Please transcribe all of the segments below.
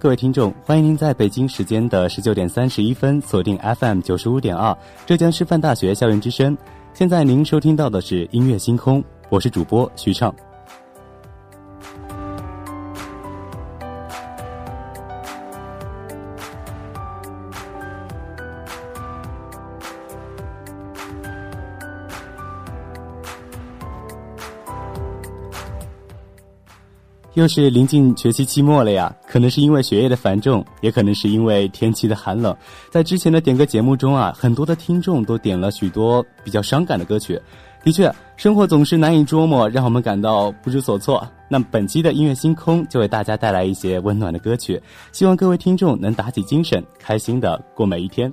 各位听众，欢迎您在北京时间的十九点三十一分锁定 FM 九十五点二浙江师范大学校园之声。现在您收听到的是音乐星空，我是主播徐畅。又是临近学期期末了呀，可能是因为学业的繁重，也可能是因为天气的寒冷。在之前的点歌节目中啊，很多的听众都点了许多比较伤感的歌曲。的确，生活总是难以捉摸，让我们感到不知所措。那本期的音乐星空就为大家带来一些温暖的歌曲，希望各位听众能打起精神，开心的过每一天。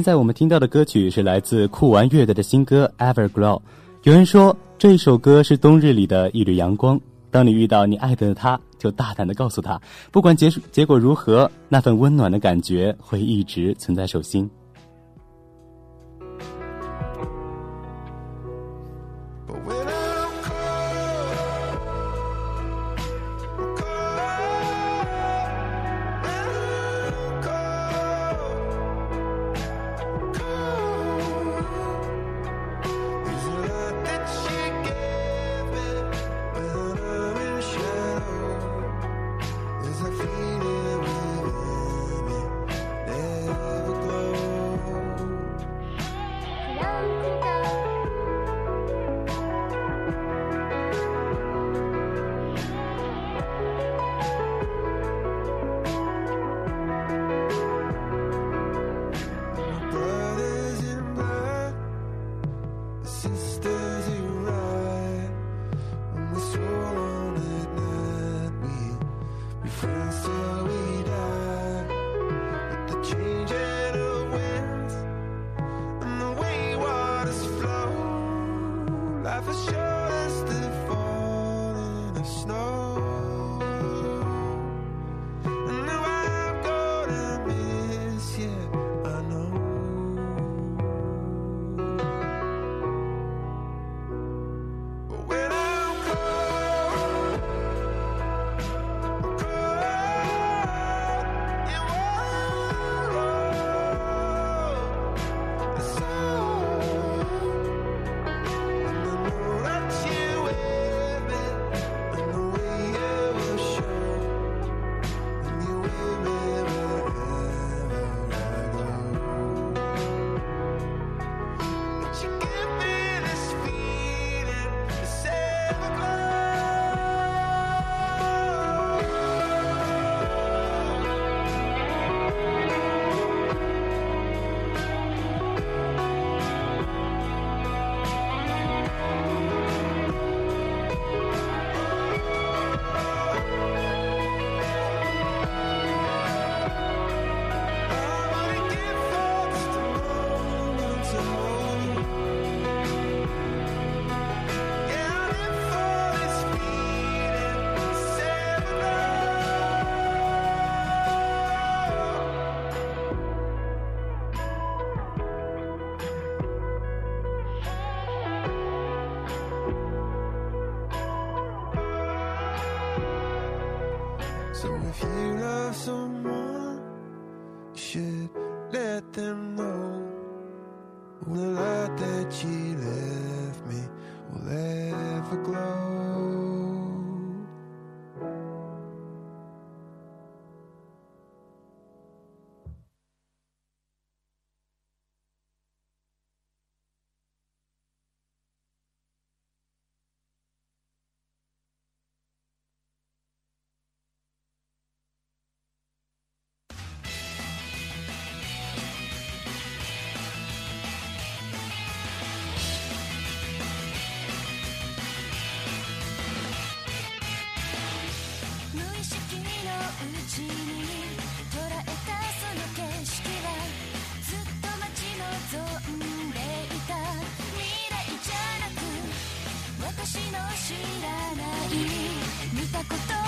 现在我们听到的歌曲是来自酷玩乐队的新歌《Everglow》。有人说这首歌是冬日里的一缕阳光。当你遇到你爱的他，就大胆的告诉他，不管结结果如何，那份温暖的感觉会一直存在手心。こと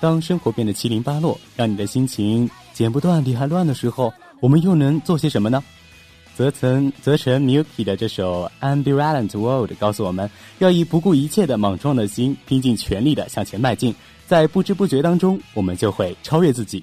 当生活变得七零八落，让你的心情剪不断理还乱的时候，我们又能做些什么呢？泽成泽成 Milky 的这首《Ambivalent World》告诉我们要以不顾一切的莽撞的心，拼尽全力的向前迈进，在不知不觉当中，我们就会超越自己。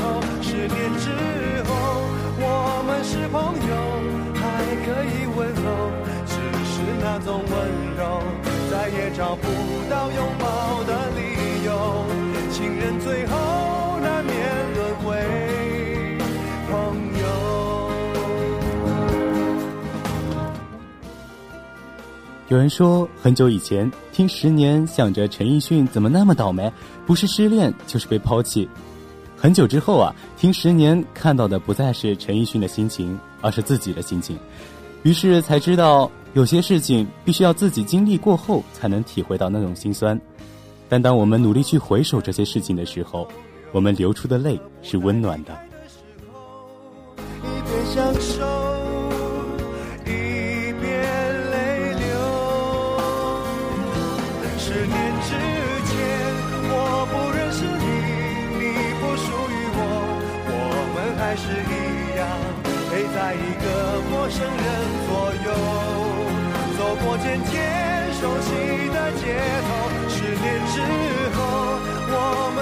那种温柔，再也找不到拥抱的理由。情人最后难免沦为朋友。有人说，很久以前听《十年》，想着陈奕迅怎么那么倒霉，不是失恋就是被抛弃。很久之后啊，听《十年》看到的不再是陈奕迅的心情，而是自己的心情，于是才知道有些事情必须要自己经历过后才能体会到那种心酸。但当我们努力去回首这些事情的时候，我们流出的泪是温暖的。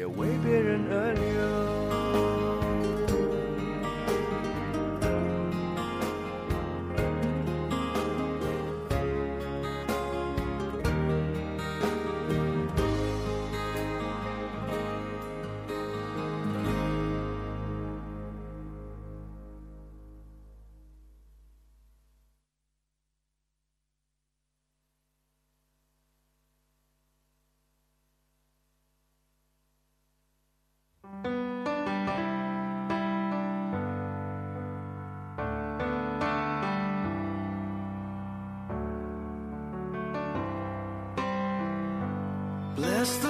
也为别人而流。That's the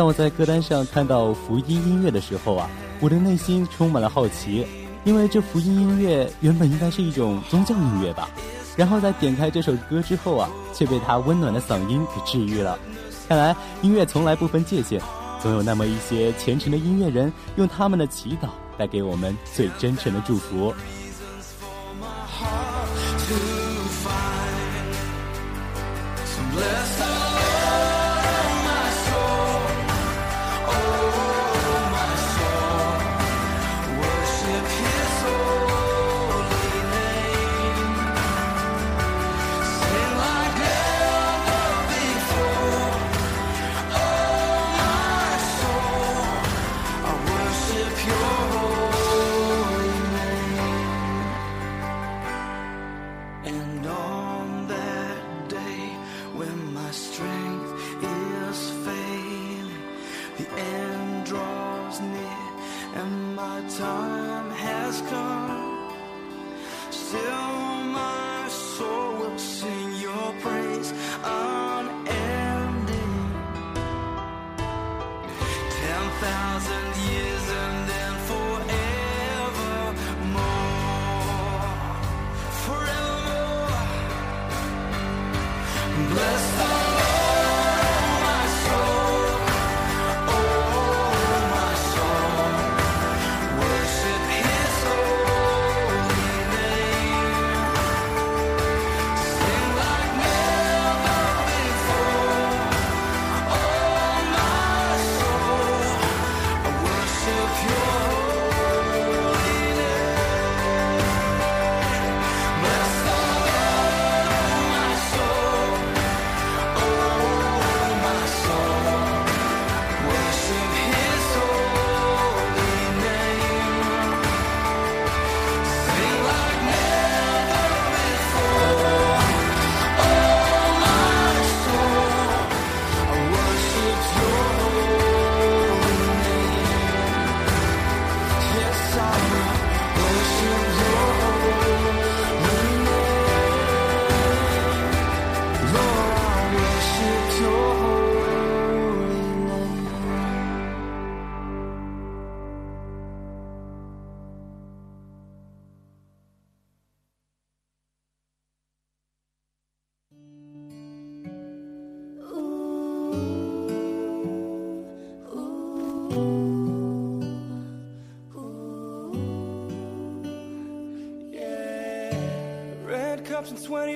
当我在歌单上看到福音音乐的时候啊，我的内心充满了好奇，因为这福音音乐原本应该是一种宗教音乐吧，然后在点开这首歌之后啊，却被他温暖的嗓音给治愈了。看来音乐从来不分界限，总有那么一些虔诚的音乐人，用他们的祈祷带给我们最真诚的祝福。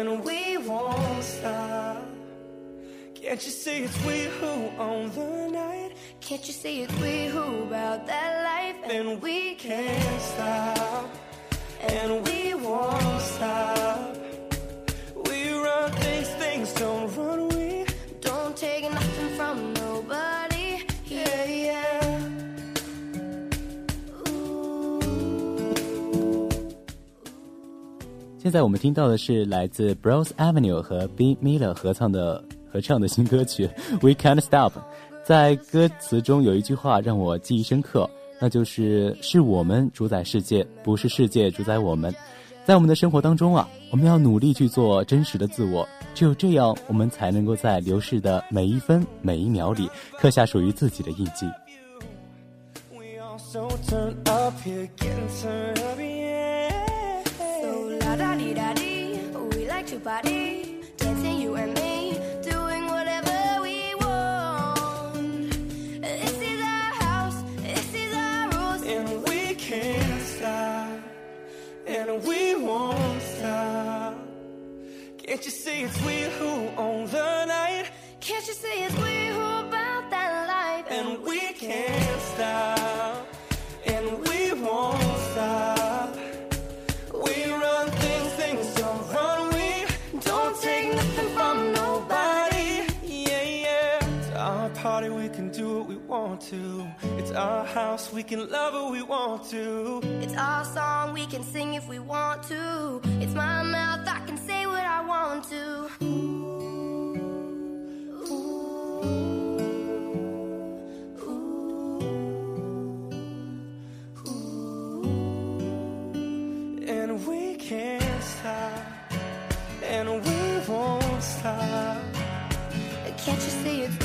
and we won't stop. Can't you see it's we who own the night? Can't you see it's we who about that life? And we can't stop, and we won't stop. We run things, things don't run. 现在我们听到的是来自 Bros Avenue 和 B Miller 合唱的合唱的新歌曲 《We Can't Stop》。在歌词中有一句话让我记忆深刻，那就是“是我们主宰世界，不是世界主宰我们”。在我们的生活当中啊，我们要努力去做真实的自我，只有这样，我们才能够在流逝的每一分每一秒里刻下属于自己的印记。Dancing you and me, doing whatever we want. This is our house, this is our rules. And we can't stop, and we won't stop. Can't you see it's we who own the night? Can't you see it's want to. It's our house, we can love who we want to. It's our song, we can sing if we want to. It's my mouth, I can say what I want to. And we can't stop, and we won't stop. Can't you see it's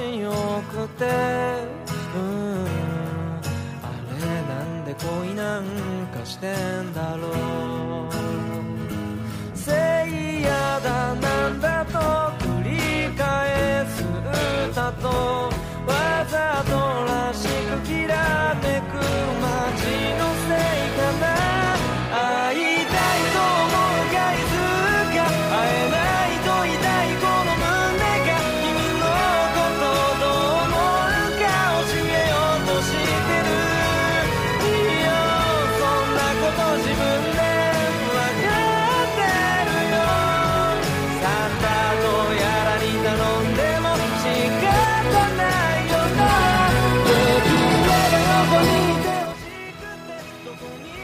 心よくて。うん。あれなんで恋なんかしてんだろう。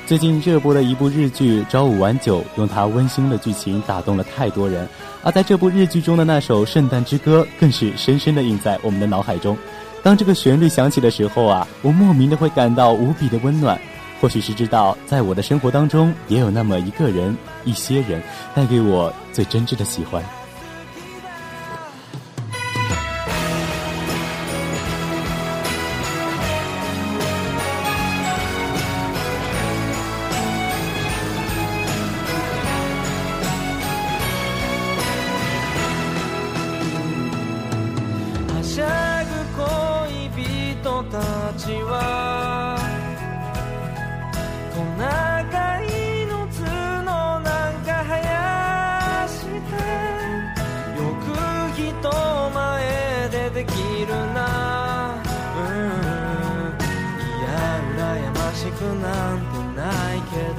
最近热播的一部日剧《朝五晚九》，用它温馨的剧情打动了太多人。而在这部日剧中的那首《圣诞之歌》，更是深深的印在我们的脑海中。当这个旋律响起的时候啊，我莫名的会感到无比的温暖。或许是知道，在我的生活当中，也有那么一个人、一些人，带给我最真挚的喜欢。きるな。うん。いや羨ましくなんてないけど。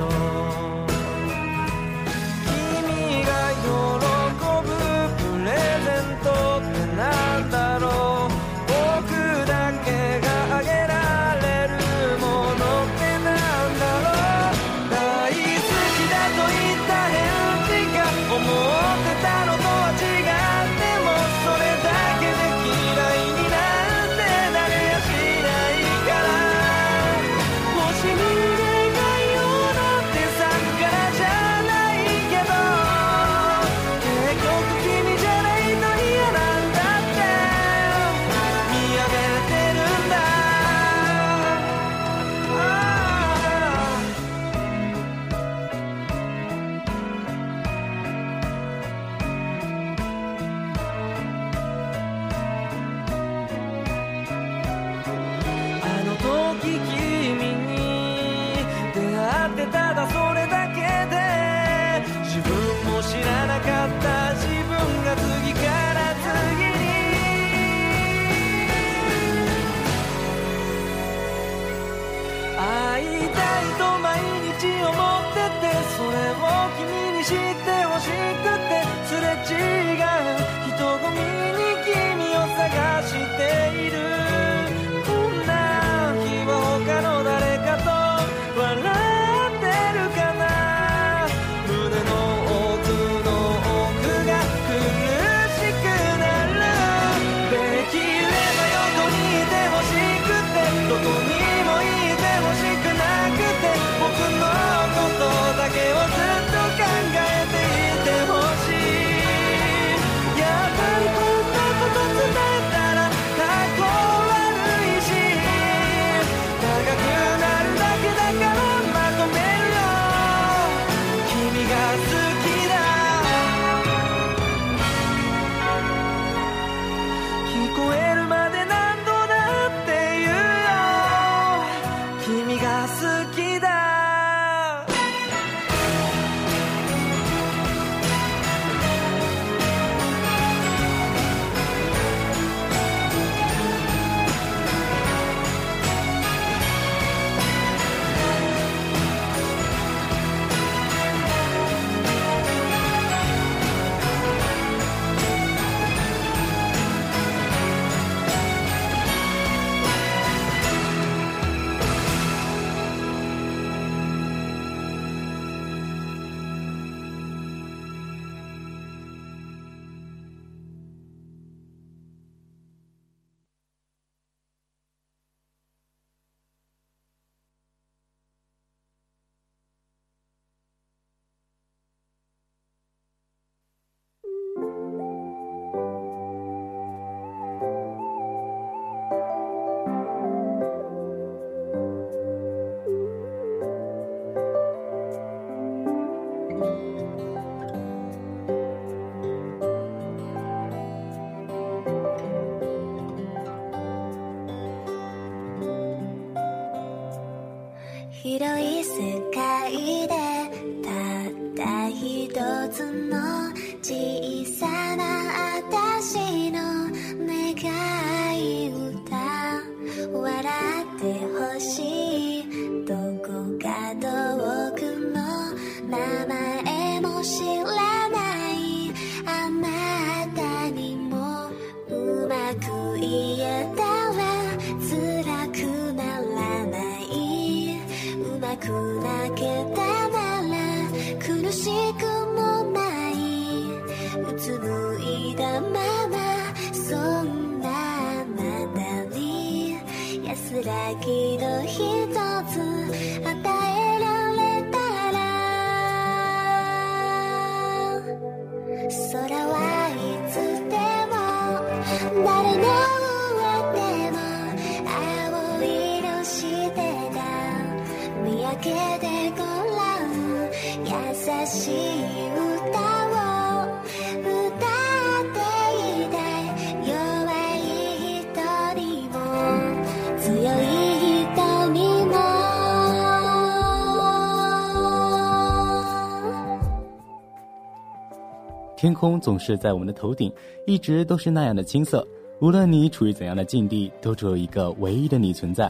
天空总是在我们的头顶，一直都是那样的青涩。无论你处于怎样的境地，都只有一个唯一的你存在。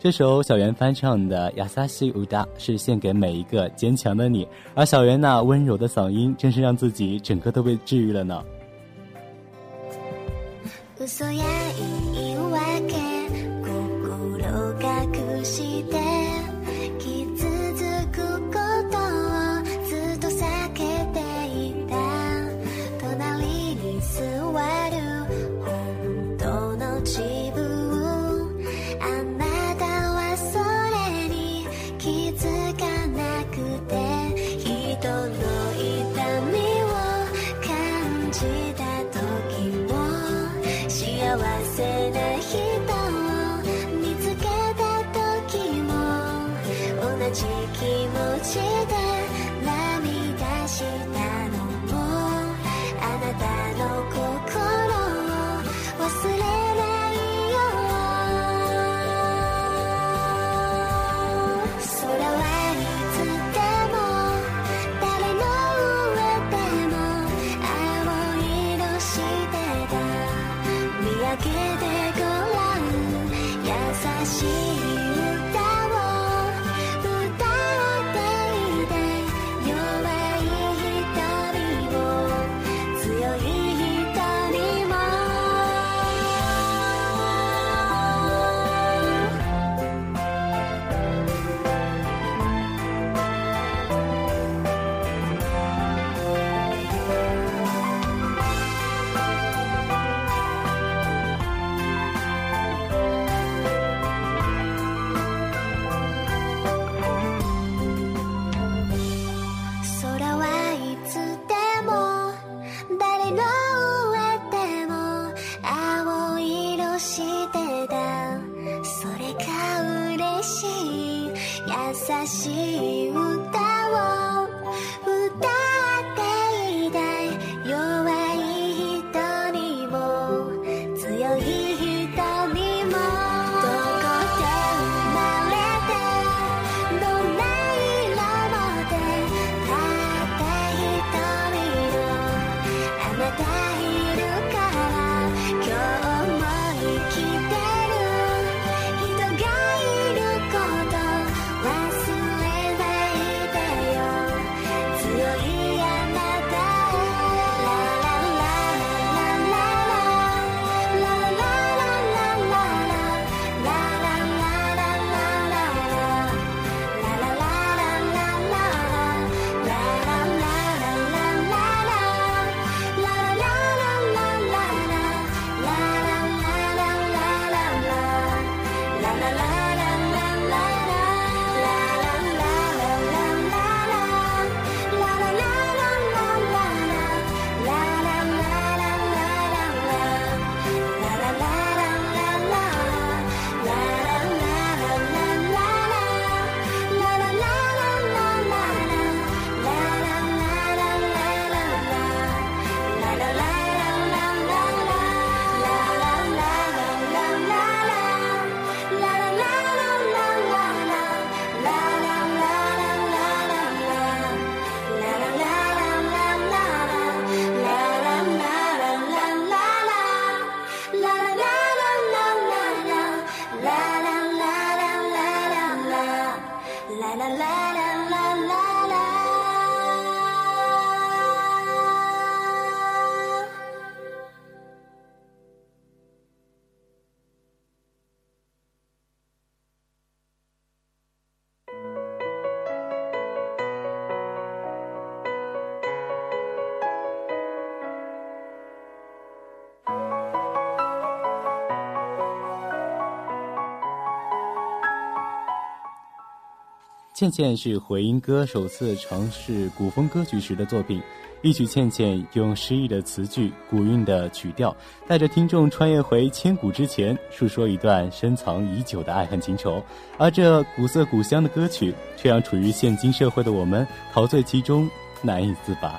这首小圆翻唱的，亚萨西乌达是献给每一个坚强的你。而小圆那温柔的嗓音，正是让自己整个都被治愈了呢。倩倩是回音哥首次尝试古风歌曲时的作品一曲倩倩用诗意的词句古韵的曲调带着听众穿越回千古之前诉说一段深藏已久的爱恨情仇。而这古色古香的歌曲却让处于现今社会的我们陶醉其中难以自拔。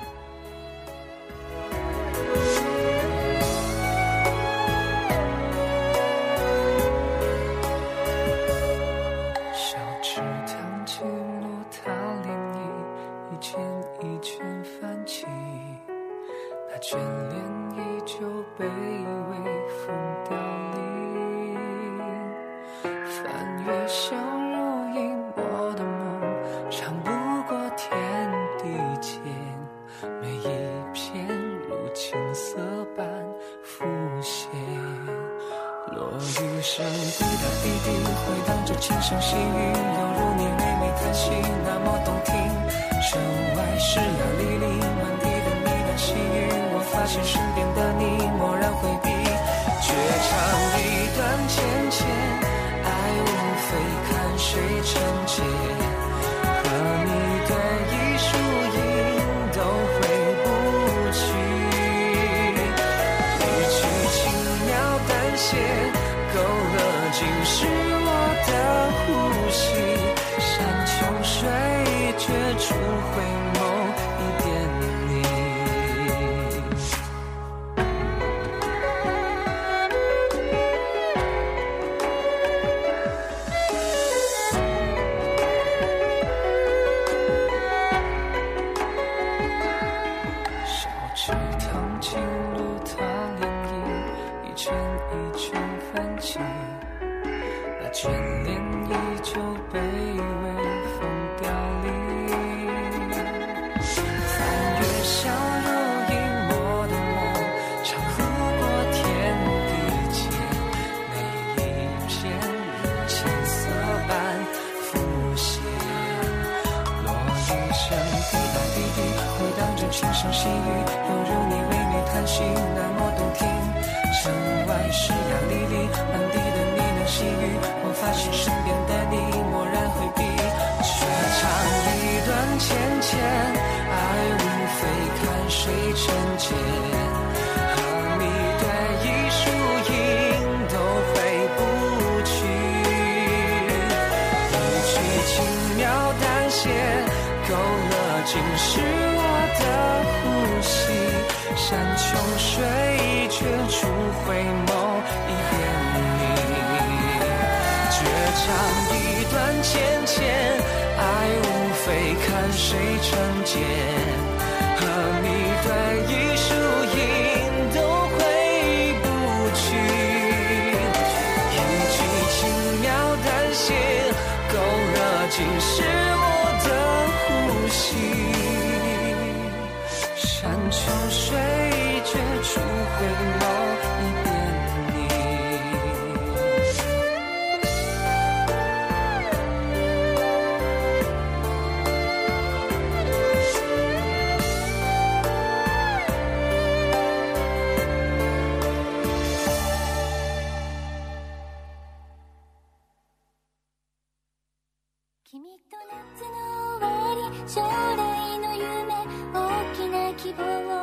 君と夏の終わり将来の夢大きな希望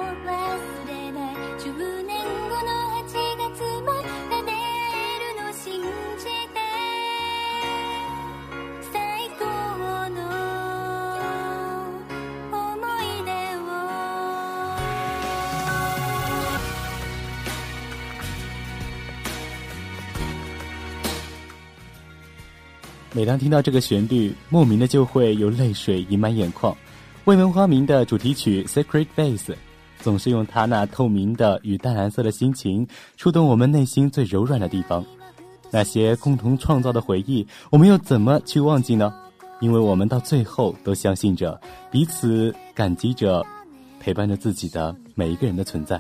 每当听到这个旋律莫名的就会有泪水盈满眼眶。未闻花名的主题曲 secret base 总是用它那透明的与淡蓝色的心情触动我们内心最柔软的地方。那些共同创造的回忆我们又怎么去忘记呢？因为我们到最后都相信着彼此感激着陪伴着自己的每一个人的存在。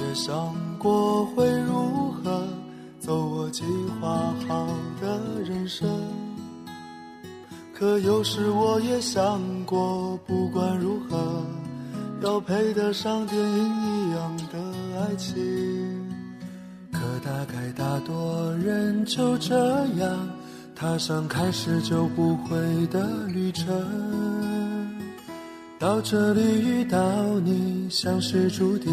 也想过会如何走我计划好的人生，可有时我也想过，不管如何，要配得上电影一样的爱情。可大概大多人就这样踏上开始就不回的旅程。到这里遇到你，像是注定，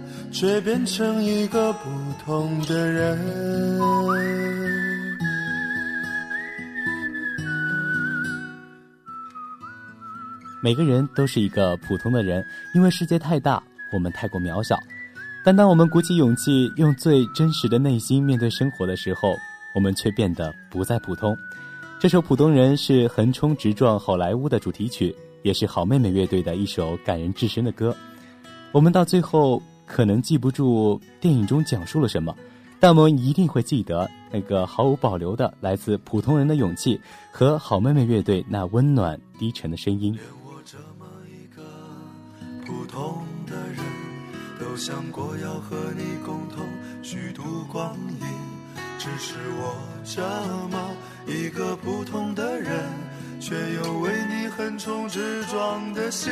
却变成一个不同的人。每个人都是一个普通的人，因为世界太大，我们太过渺小。但当我们鼓起勇气，用最真实的内心面对生活的时候，我们却变得不再普通。这首《普通人》是横冲直撞好莱坞的主题曲。也是好妹妹乐队的一首感人至深的歌。我们到最后可能记不住电影中讲述了什么，但我们一定会记得那个毫无保留的来自普通人的勇气和好妹妹乐队那温暖低沉的声音。连我这么一个普通的人，都想过要和你共同虚度光阴。只是我这么一个普通的人。却有为你横冲直撞的心。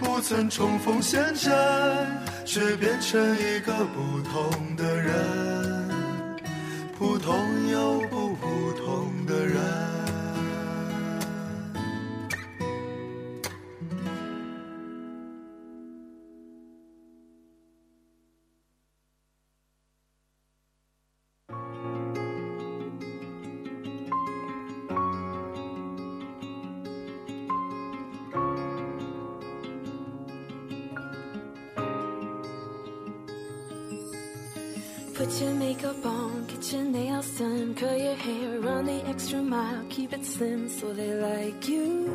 不曾重逢现阵，却变成一个不同的人，普通又不 extra mile, keep it slim so they like you.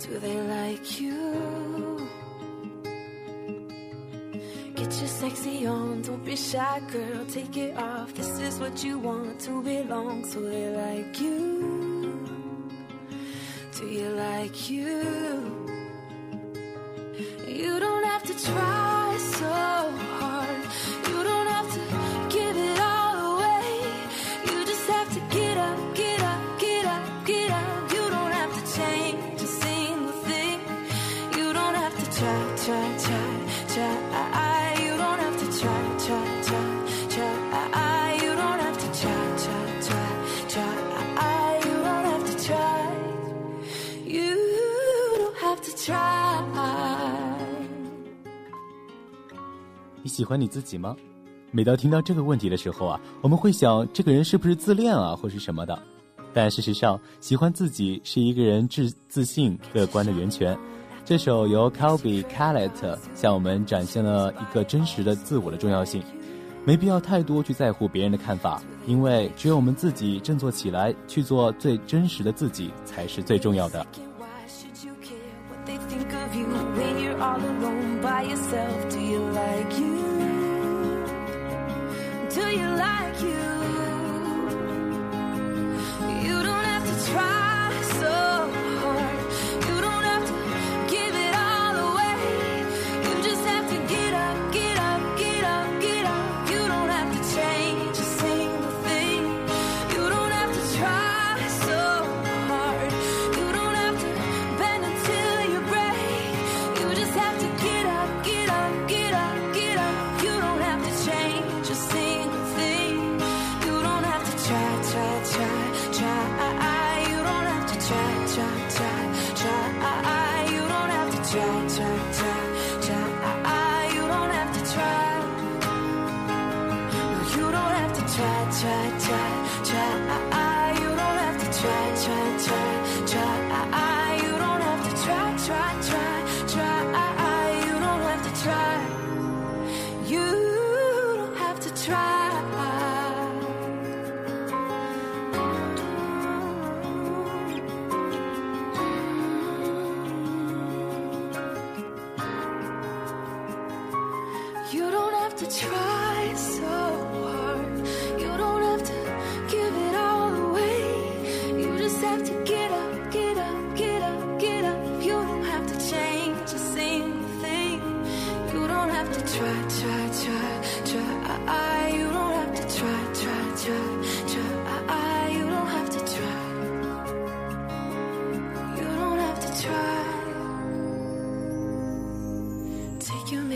Do they like you? Get your sexy on, don't be shy, girl, take it off. This is what you want to belong, so they like you. Do you like you? You 喜欢你自己吗？每当听到这个问题的时候啊我们会想这个人是不是自恋啊或是什么的。但事实上喜欢自己是一个人自自信乐观的源泉。这首由 kelbe callet 向我们展现了一个真实的自我的重要性。没必要太多去在乎别人的看法因为只有我们自己振作起来去做最真实的自己才是最重要的。do you like you? You don't have to try.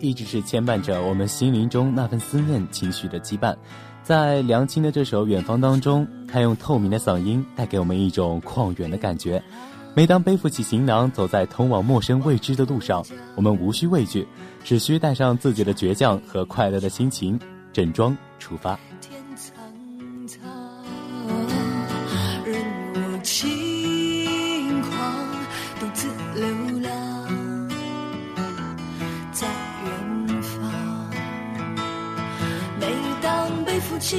一直是牵绊着我们心灵中那份思念情绪的羁绊，在梁青的这首《远方》当中，他用透明的嗓音带给我们一种旷远的感觉。每当背负起行囊，走在通往陌生未知的路上，我们无需畏惧，只需带上自己的倔强和快乐的心情，整装出发。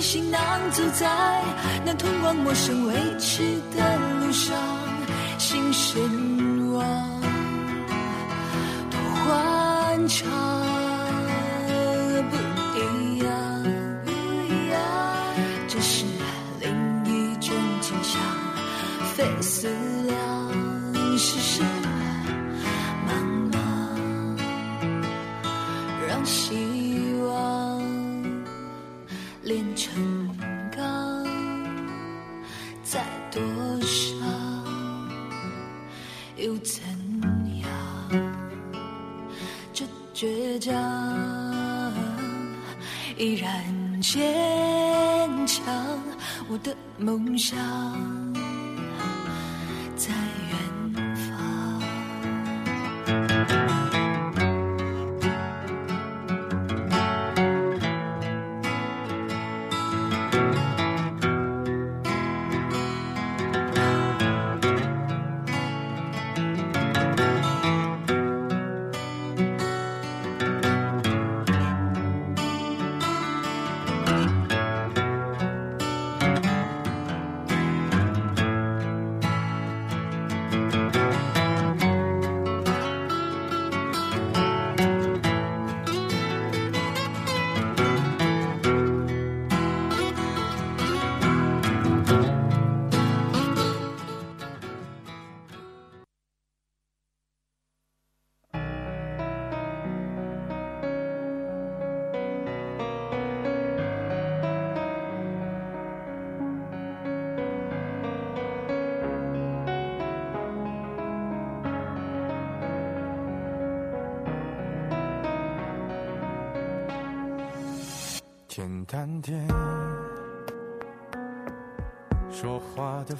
行囊，走在那通往陌生未知的路上，心神往，多欢畅，又怎样？这倔强依然坚强，我的梦想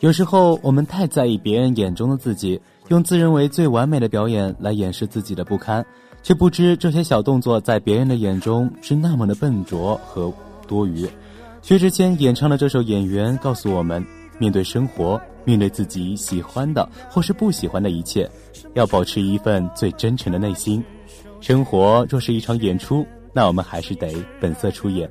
有时候我们太在意别人眼中的自己，用自认为最完美的表演来掩饰自己的不堪，却不知这些小动作在别人的眼中是那么的笨拙和多余。薛之谦演唱的这首《演员》告诉我们，面对生活，面对自己喜欢的或是不喜欢的一切，要保持一份最真诚的内心。生活若是一场演出，那我们还是得本色出演。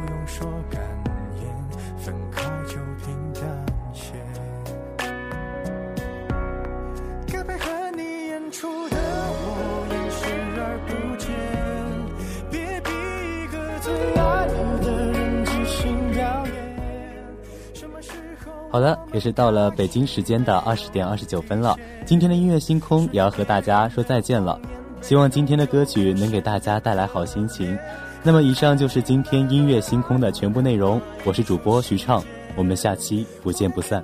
好的，也是到了北京时间的二十点二十九分了。今天的音乐星空也要和大家说再见了。希望今天的歌曲能给大家带来好心情。那么，以上就是今天音乐星空的全部内容。我是主播徐畅，我们下期不见不散。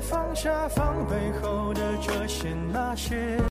放下防备后的这些那些。